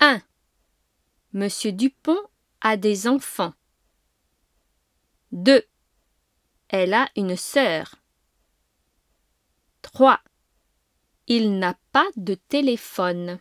1. Monsieur Dupont a des enfants. 2. Elle a une sœur. 3. Il n'a pas de téléphone.